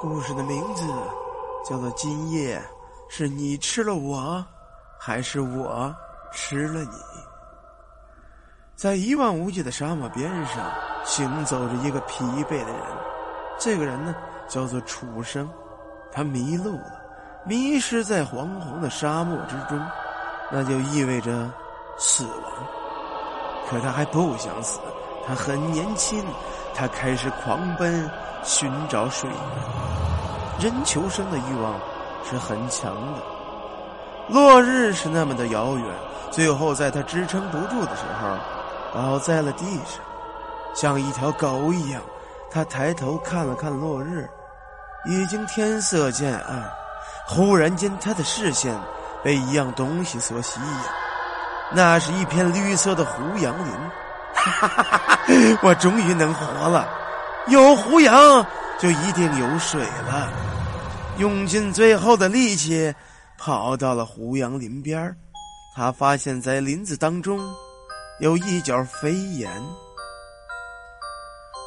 故事的名字叫做《今夜是你吃了我，还是我吃了你》。在一望无际的沙漠边上，行走着一个疲惫的人。这个人呢，叫做楚生。他迷路了，迷失在惶惶的沙漠之中，那就意味着死亡。可他还不想死，他很年轻，他开始狂奔。寻找水源，人求生的欲望是很强的。落日是那么的遥远，最后在他支撑不住的时候，倒在了地上，像一条狗一样。他抬头看了看落日，已经天色渐暗。忽然间，他的视线被一样东西所吸引，那是一片绿色的胡杨林。哈哈哈哈！我终于能活了。有胡杨，就一定有水了。用尽最后的力气，跑到了胡杨林边他发现，在林子当中有一角飞檐。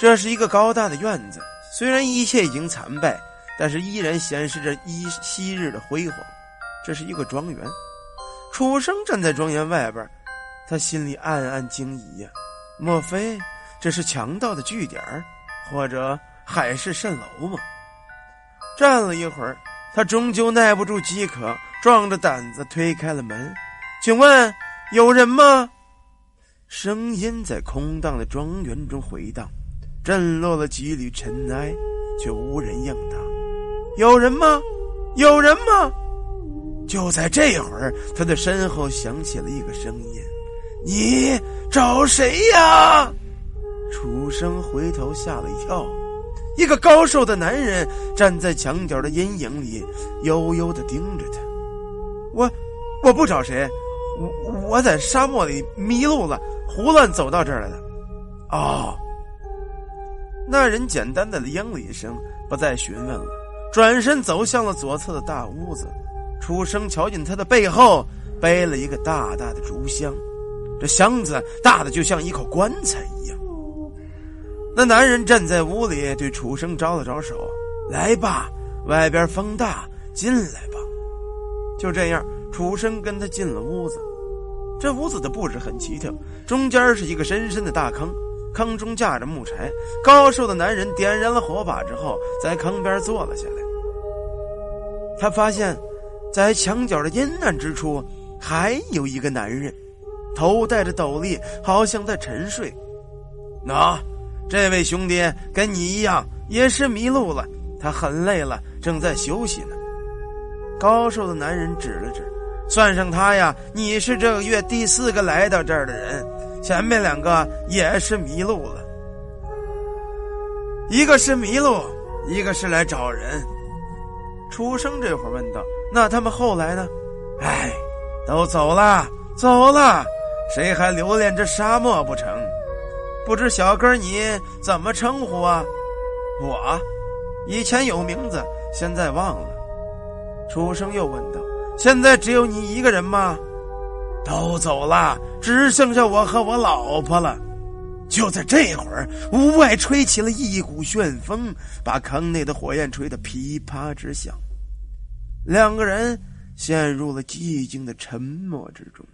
这是一个高大的院子，虽然一切已经残败，但是依然显示着一昔日的辉煌。这是一个庄园，楚生站在庄园外边，他心里暗暗惊疑呀：莫非这是强盗的据点？或者海市蜃楼吗？站了一会儿，他终究耐不住饥渴，壮着胆子推开了门。请问有人吗？声音在空荡的庄园中回荡，震落了几缕尘埃，却无人应答。有人吗？有人吗？就在这会儿，他的身后响起了一个声音：“你找谁呀？”楚生回头吓了一跳，一个高瘦的男人站在墙角的阴影里，悠悠的盯着他。我，我不找谁，我我在沙漠里迷路了，胡乱走到这儿来的。哦，那人简单的应了一声，不再询问了，转身走向了左侧的大屋子。楚生瞧见他的背后背了一个大大的竹箱，这箱子大的就像一口棺材一样。那男人站在屋里，对楚生招了招手：“来吧，外边风大，进来吧。”就这样，楚生跟他进了屋子。这屋子的布置很奇特，中间是一个深深的大坑，坑中架着木柴。高瘦的男人点燃了火把之后，在坑边坐了下来。他发现，在墙角的阴暗之处，还有一个男人，头戴着斗笠，好像在沉睡。那。这位兄弟跟你一样也是迷路了，他很累了，正在休息呢。高瘦的男人指了指，算上他呀，你是这个月第四个来到这儿的人，前面两个也是迷路了。一个是迷路，一个是来找人。出生这会儿问道：“那他们后来呢？”哎，都走了，走了，谁还留恋这沙漠不成？不知小哥你怎么称呼啊？我，以前有名字，现在忘了。楚生又问道：“现在只有你一个人吗？”都走了，只剩下我和我老婆了。就在这会儿，屋外吹起了一股旋风，把坑内的火焰吹得噼啪直响。两个人陷入了寂静的沉默之中。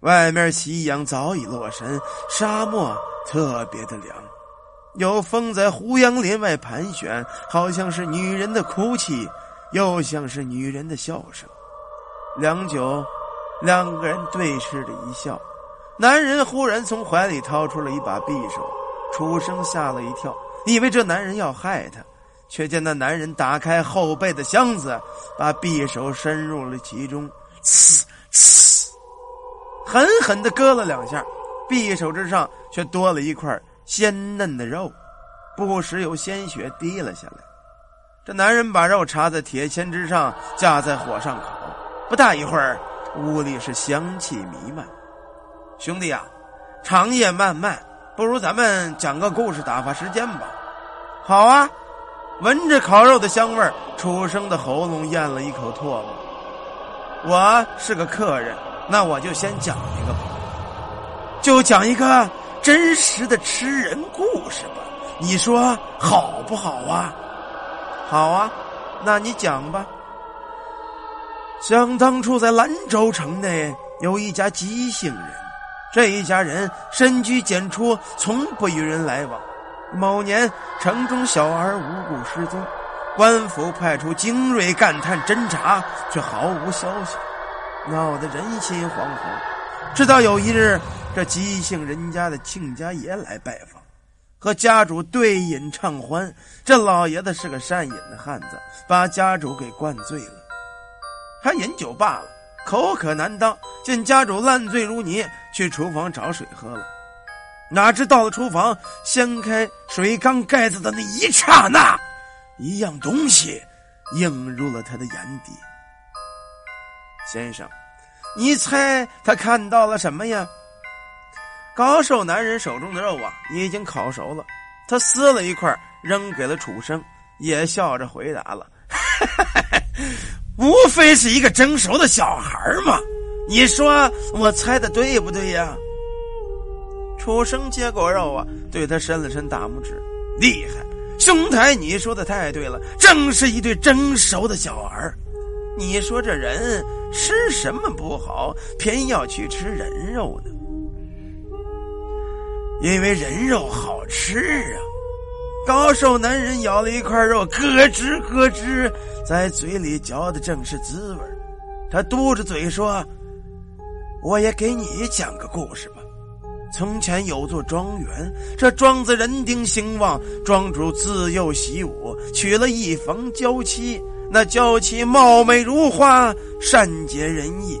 外面夕阳早已落山，沙漠特别的凉，有风在胡杨林外盘旋，好像是女人的哭泣，又像是女人的笑声。良久，两个人对视着一笑，男人忽然从怀里掏出了一把匕首，楚生吓了一跳，以为这男人要害他，却见那男人打开后背的箱子，把匕首伸入了其中，呲呲。狠狠的割了两下，匕首之上却多了一块鲜嫩的肉，不时有鲜血滴了下来。这男人把肉插在铁签之上，架在火上烤。不大一会儿，屋里是香气弥漫。兄弟啊，长夜漫漫，不如咱们讲个故事打发时间吧。好啊！闻着烤肉的香味儿，楚生的喉咙咽了一口唾沫。我是个客人。那我就先讲一个吧，就讲一个真实的吃人故事吧。你说好不好啊？好啊，那你讲吧。想当初在兰州城内有一家吉姓人，这一家人深居简出，从不与人来往。某年城中小儿无故失踪，官府派出精锐干探侦查，却毫无消息，闹得人心惶惶。直到有一日，这吉姓人家的亲家爷来拜访，和家主对饮畅欢。这老爷子是个善饮的汉子，把家主给灌醉了。他饮酒罢了，口渴难当，见家主烂醉如泥，去厨房找水喝了。哪知到了厨房，掀开水缸盖子的那一刹那，一样东西映入了他的眼底。先生，你猜他看到了什么呀？高瘦男人手中的肉啊，已经烤熟了。他撕了一块，扔给了楚生，也笑着回答了。无非是一个蒸熟的小孩嘛，你说我猜的对不对呀？楚生接过肉啊，对他伸了伸大拇指，厉害，兄台，你说的太对了，正是一对蒸熟的小孩。你说这人吃什么不好，偏要去吃人肉呢？因为人肉好吃啊。高瘦男人咬了一块肉，咯吱咯吱，在嘴里嚼的正是滋味他嘟着嘴说：“我也给你讲个故事吧。从前有座庄园，这庄子人丁兴旺，庄主自幼习武，娶了一房娇妻。那娇妻貌美如花，善解人意。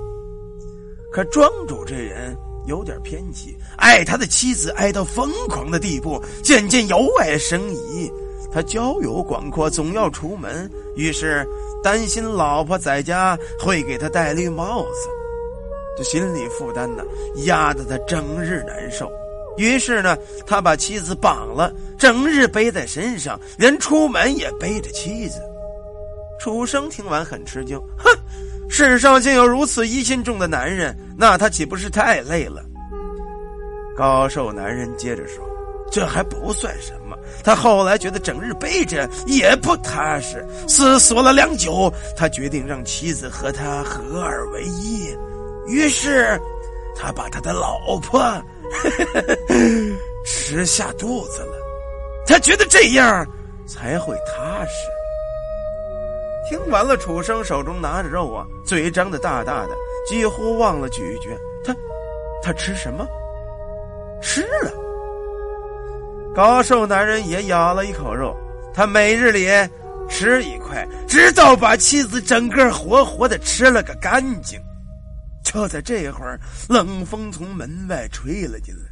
可庄主这人有点偏激。”爱他的妻子爱到疯狂的地步，渐渐由爱生疑。他交友广阔，总要出门，于是担心老婆在家会给他戴绿帽子，这心理负担呢，压得他整日难受。于是呢，他把妻子绑了，整日背在身上，连出门也背着妻子。楚生听完很吃惊，哼，世上竟有如此疑心重的男人，那他岂不是太累了？高瘦男人接着说：“这还不算什么，他后来觉得整日背着也不踏实，思索了良久，他决定让妻子和他合二为一。于是，他把他的老婆 吃下肚子了。他觉得这样才会踏实。”听完了，楚生手中拿着肉啊，嘴张得大大的，几乎忘了咀嚼。他，他吃什么？吃了，高瘦男人也咬了一口肉。他每日里吃一块，直到把妻子整个活活的吃了个干净。就在这会儿，冷风从门外吹了进来，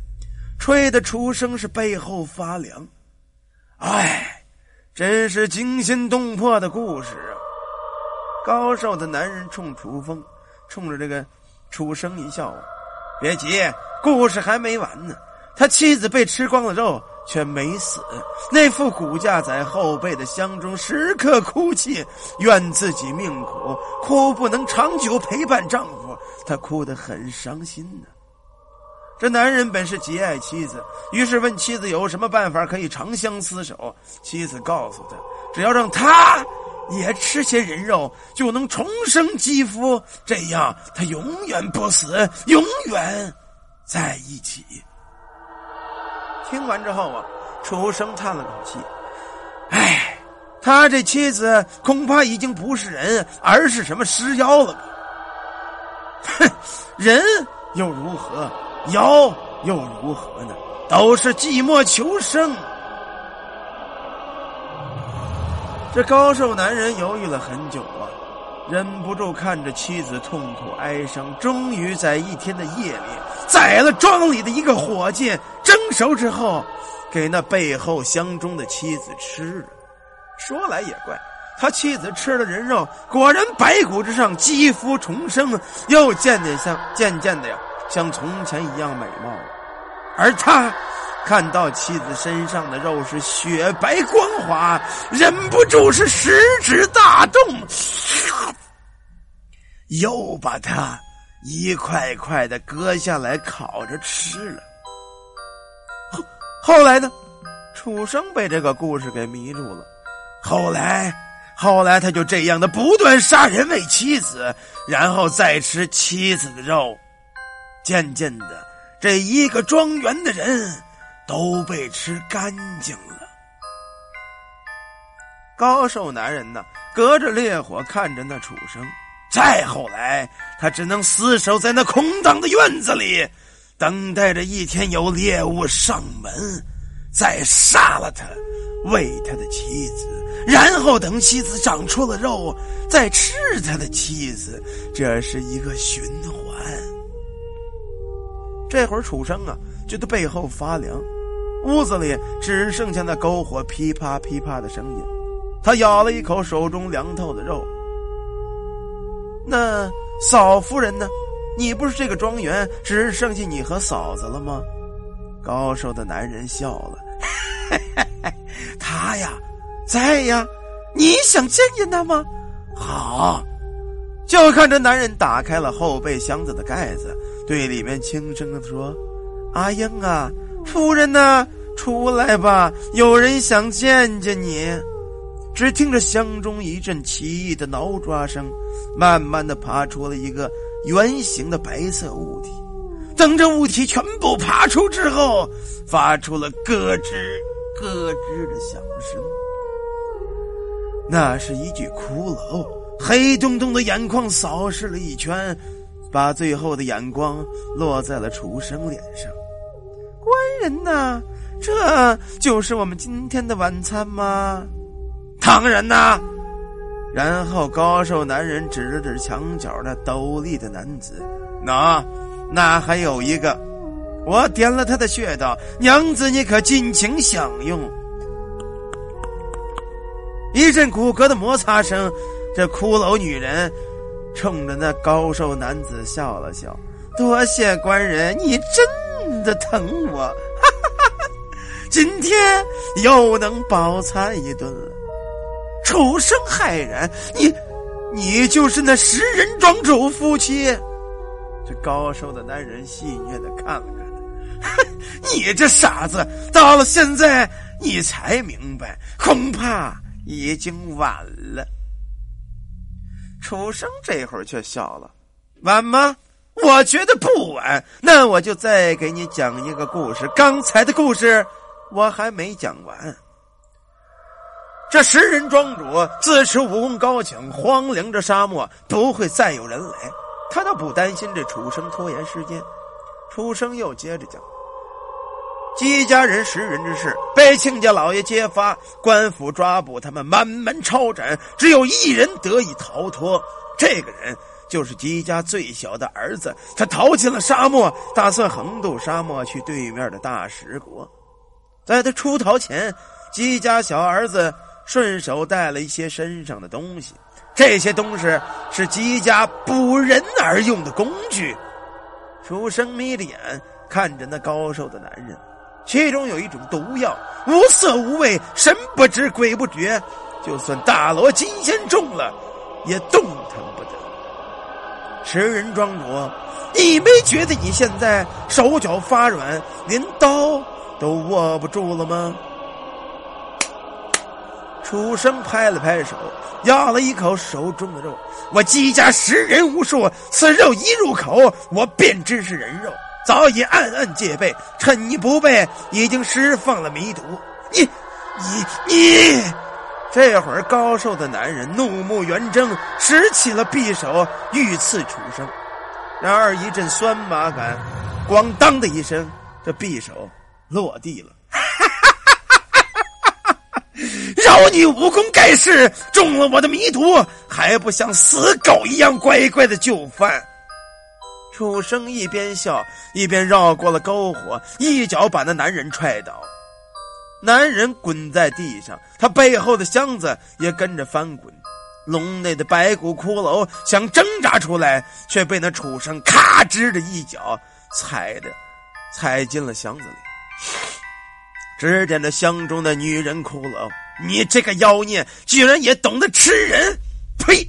吹得楚生是背后发凉。哎，真是惊心动魄的故事啊！高瘦的男人冲楚风，冲着这个楚生一笑。别急，故事还没完呢。他妻子被吃光了肉，却没死。那副骨架在后背的箱中，时刻哭泣，怨自己命苦，哭不能长久陪伴丈夫。他哭得很伤心呢。这男人本是极爱妻子，于是问妻子有什么办法可以长相厮守。妻子告诉他，只要让他也吃些人肉，就能重生肌肤，这样他永远不死，永远在一起。听完之后啊，楚生叹了口气：“哎，他这妻子恐怕已经不是人，而是什么尸妖了吧？哼，人又如何？妖又如何呢？都是寂寞求生。”这高瘦男人犹豫了很久啊，忍不住看着妻子痛苦哀伤，终于在一天的夜里宰了庄里的一个伙计，蒸熟之后，给那背后箱中的妻子吃了。说来也怪，他妻子吃了人肉，果然白骨之上肌肤重生，又渐渐像渐渐的呀，像从前一样美貌了。而他。看到妻子身上的肉是雪白光滑，忍不住是食指大动，又把它一块块的割下来烤着吃了。后后来呢？楚生被这个故事给迷住了。后来后来他就这样的不断杀人为妻子，然后再吃妻子的肉。渐渐的，这一个庄园的人都被吃干净了。高瘦男人呢，隔着烈火看着那楚生。再后来，他只能死守在那空荡的院子里，等待着一天有猎物上门，再杀了他，喂他的妻子，然后等妻子长出了肉，再吃他的妻子。这是一个循环。这会儿，楚生啊，觉得背后发凉，屋子里只剩下那篝火噼啪噼啪的声音。他咬了一口手中凉透的肉。那嫂夫人呢？你不是这个庄园只剩下你和嫂子了吗？高瘦的男人笑了，他呀，在呀。你想见见他吗？好，就看这男人打开了后备箱子的盖子，对里面轻声的说：“阿英啊，夫人呢？出来吧，有人想见见你。”只听着箱中一阵奇异的挠抓声。慢慢的爬出了一个圆形的白色物体，等这物体全部爬出之后，发出了咯吱咯吱的响声。那是一具骷髅，黑洞洞的眼眶扫视了一圈，把最后的眼光落在了楚生脸上。官人呐，这就是我们今天的晚餐吗？当然呐。然后高瘦男人指了指墙角那斗笠的男子，那，那还有一个，我点了他的穴道，娘子你可尽情享用。一阵骨骼的摩擦声，这骷髅女人冲着那高瘦男子笑了笑，多谢官人，你真的疼我，哈哈哈今天又能饱餐一顿了。楚生骇然，你，你就是那食人庄主夫妻？这高瘦的男人戏谑的看了看他，你这傻子，到了现在你才明白，恐怕已经晚了。楚生这会儿却笑了，晚吗？我觉得不晚。那我就再给你讲一个故事。刚才的故事我还没讲完。这食人庄主自持武功高强，荒凉这沙漠不会再有人来，他倒不担心这楚生拖延时间。楚生又接着讲：姬家人食人之事被亲家老爷揭发，官府抓捕他们，满门抄斩，只有一人得以逃脱。这个人就是姬家最小的儿子，他逃进了沙漠，打算横渡沙漠去对面的大食国。在他出逃前，姬家小儿子。顺手带了一些身上的东西，这些东西是姬家捕人而用的工具。楚生眯着眼看着那高瘦的男人，其中有一种毒药，无色无味，神不知鬼不觉，就算大罗金仙中了，也动弹不得。食人庄主，你没觉得你现在手脚发软，连刀都握不住了吗？楚生拍了拍手，咬了一口手中的肉。我姬家食人无数，此肉一入口，我便知是人肉，早已暗暗戒备。趁你不备，已经释放了迷毒。你，你，你！这会儿高瘦的男人怒目圆睁，拾起了匕首欲刺楚生。然而一阵酸麻感，咣当的一声，这匕首落地了。饶你武功盖世，中了我的迷毒，还不像死狗一样乖乖的就范？楚生一边笑一边绕过了篝火，一脚把那男人踹倒。男人滚在地上，他背后的箱子也跟着翻滚。笼内的白骨骷髅想挣扎出来，却被那楚生咔吱的一脚踩的踩进了箱子里。只见这箱中的女人骷髅。你这个妖孽，居然也懂得吃人！呸！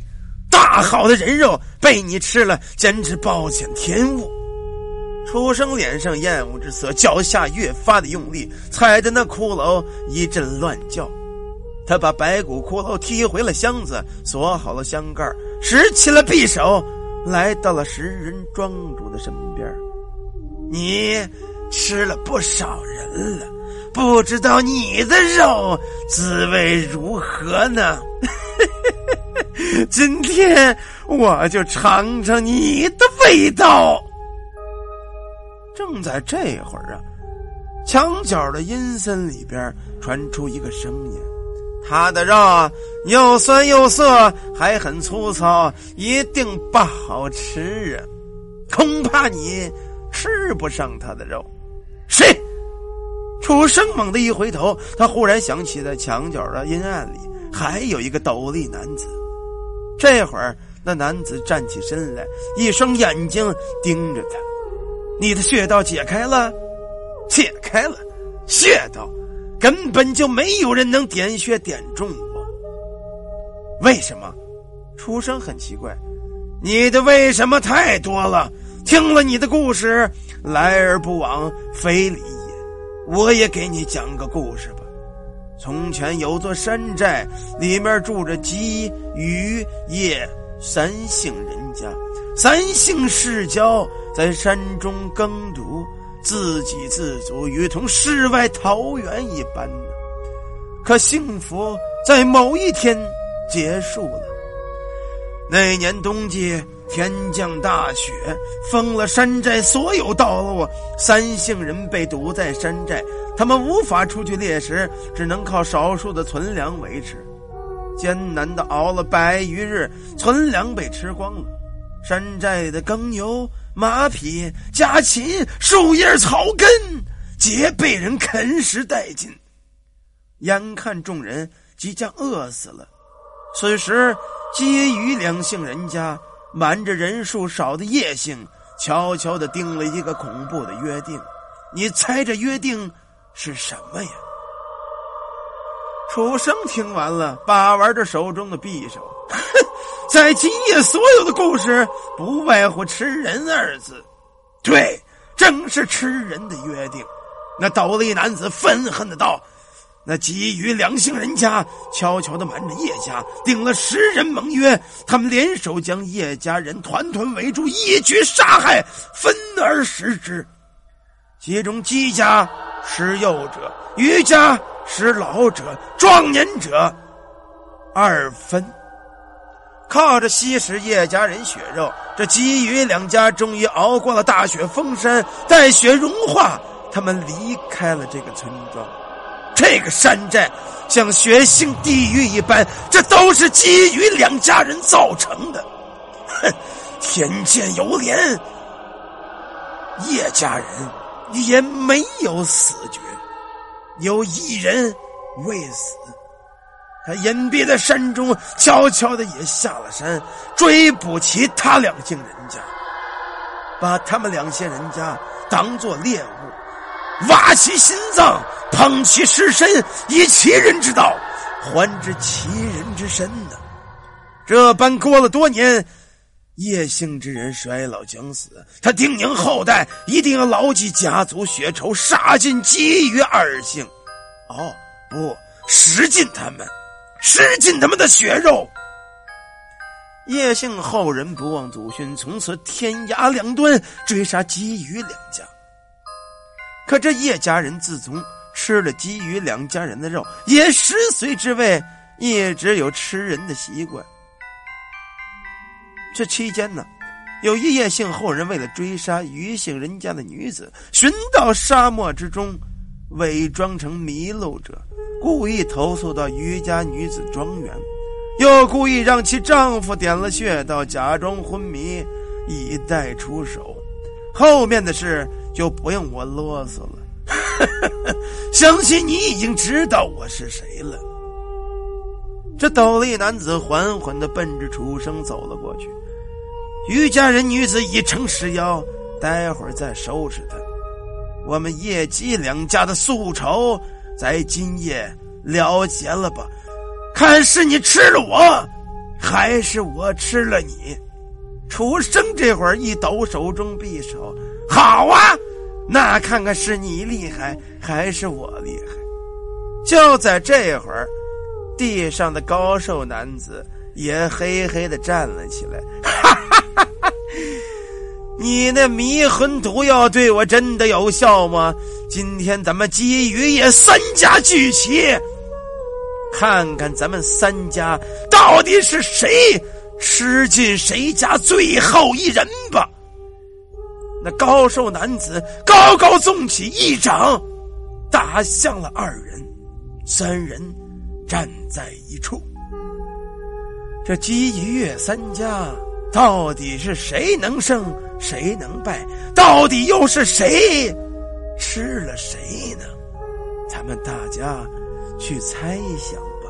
大好的人肉被你吃了，简直暴殄天物！楚生脸上厌恶之色，脚下越发的用力，踩的那骷髅一阵乱叫。他把白骨骷髅踢回了箱子，锁好了箱盖，拾起了匕首，来到了食人庄主的身边。你吃了不少人了，不知道你的肉滋味如何呢？今天我就尝尝你的味道。正在这会儿啊，墙角的阴森里边传出一个声音：“他的肉又酸又涩，还很粗糙，一定不好吃啊！恐怕你吃不上他的肉。”谁？楚生猛地一回头，他忽然想起，在墙角的阴暗里还有一个斗笠男子。这会儿，那男子站起身来，一双眼睛盯着他。你的穴道解开了，解开了，穴道根本就没有人能点穴点中我。为什么？出生很奇怪，你的为什么太多了？听了你的故事，来而不往非礼也。我也给你讲个故事吧。从前有座山寨，里面住着鸡、鱼、叶三姓人家，三姓世交。在山中耕读，自给自足，如同世外桃源一般。可幸福在某一天结束了。那年冬季，天降大雪，封了山寨所有道路，三姓人被堵在山寨，他们无法出去猎食，只能靠少数的存粮维持。艰难的熬了百余日，存粮被吃光了，山寨的耕牛。马匹、家禽、树叶、草根，皆被人啃食殆尽。眼看众人即将饿死了，此时皆于两姓人家瞒着人数少的叶姓，悄悄的定了一个恐怖的约定。你猜这约定是什么呀？楚生听完了，把玩着手中的匕首。在今夜，所有的故事不外乎“吃人”二字。对，正是吃人的约定。那斗笠男子愤恨的道：“那基于两姓人家悄悄的瞒着叶家，定了十人盟约，他们联手将叶家人团团围住，一举杀害，分而食之。其中姬家食幼者，余家食老者、壮年者，二分。”靠着吸食叶家人血肉，这姬羽两家终于熬过了大雪封山。待雪融化，他们离开了这个村庄。这个山寨像血腥地狱一般，这都是姬羽两家人造成的。哼，天见有怜，叶家人也没有死绝，有一人未死。他隐蔽在山中，悄悄的也下了山，追捕其他两姓人家，把他们两姓人家当做猎物，挖其心脏，捧其尸身，以其人之道还之其人之身呢。这般过了多年，叶姓之人衰老将死，他叮咛后代一定要牢记家族血仇，杀尽姬于二姓。哦，不，食尽他们。吃尽他们的血肉。叶姓后人不忘祖训，从此天涯两端追杀姬鱼两家。可这叶家人自从吃了姬鱼两家人的肉，也十岁之位，一直有吃人的习惯。这期间呢，有一叶姓后人为了追杀余姓人家的女子，寻到沙漠之中，伪装成迷路者。故意投诉到余家女子庄园，又故意让其丈夫点了穴道，假装昏迷，以待出手。后面的事就不用我啰嗦了。相信你已经知道我是谁了。这斗笠男子缓缓的奔着楚生走了过去。余家人女子已成尸妖，待会儿再收拾他。我们叶姬两家的宿仇。在今夜了结了吧，看是你吃了我，还是我吃了你？楚生这会儿一抖手中匕首，好啊，那看看是你厉害还是我厉害？就在这会儿，地上的高瘦男子也嘿嘿的站了起来。哈哈哈哈你那迷魂毒药对我真的有效吗？今天咱们鸡鱼也三家聚齐，看看咱们三家到底是谁吃尽谁家最后一人吧。那高瘦男子高高纵起一掌，打向了二人。三人站在一处。这姬鱼月三家到底是谁能胜，谁能败？到底又是谁吃了谁呢？咱们大家去猜想吧。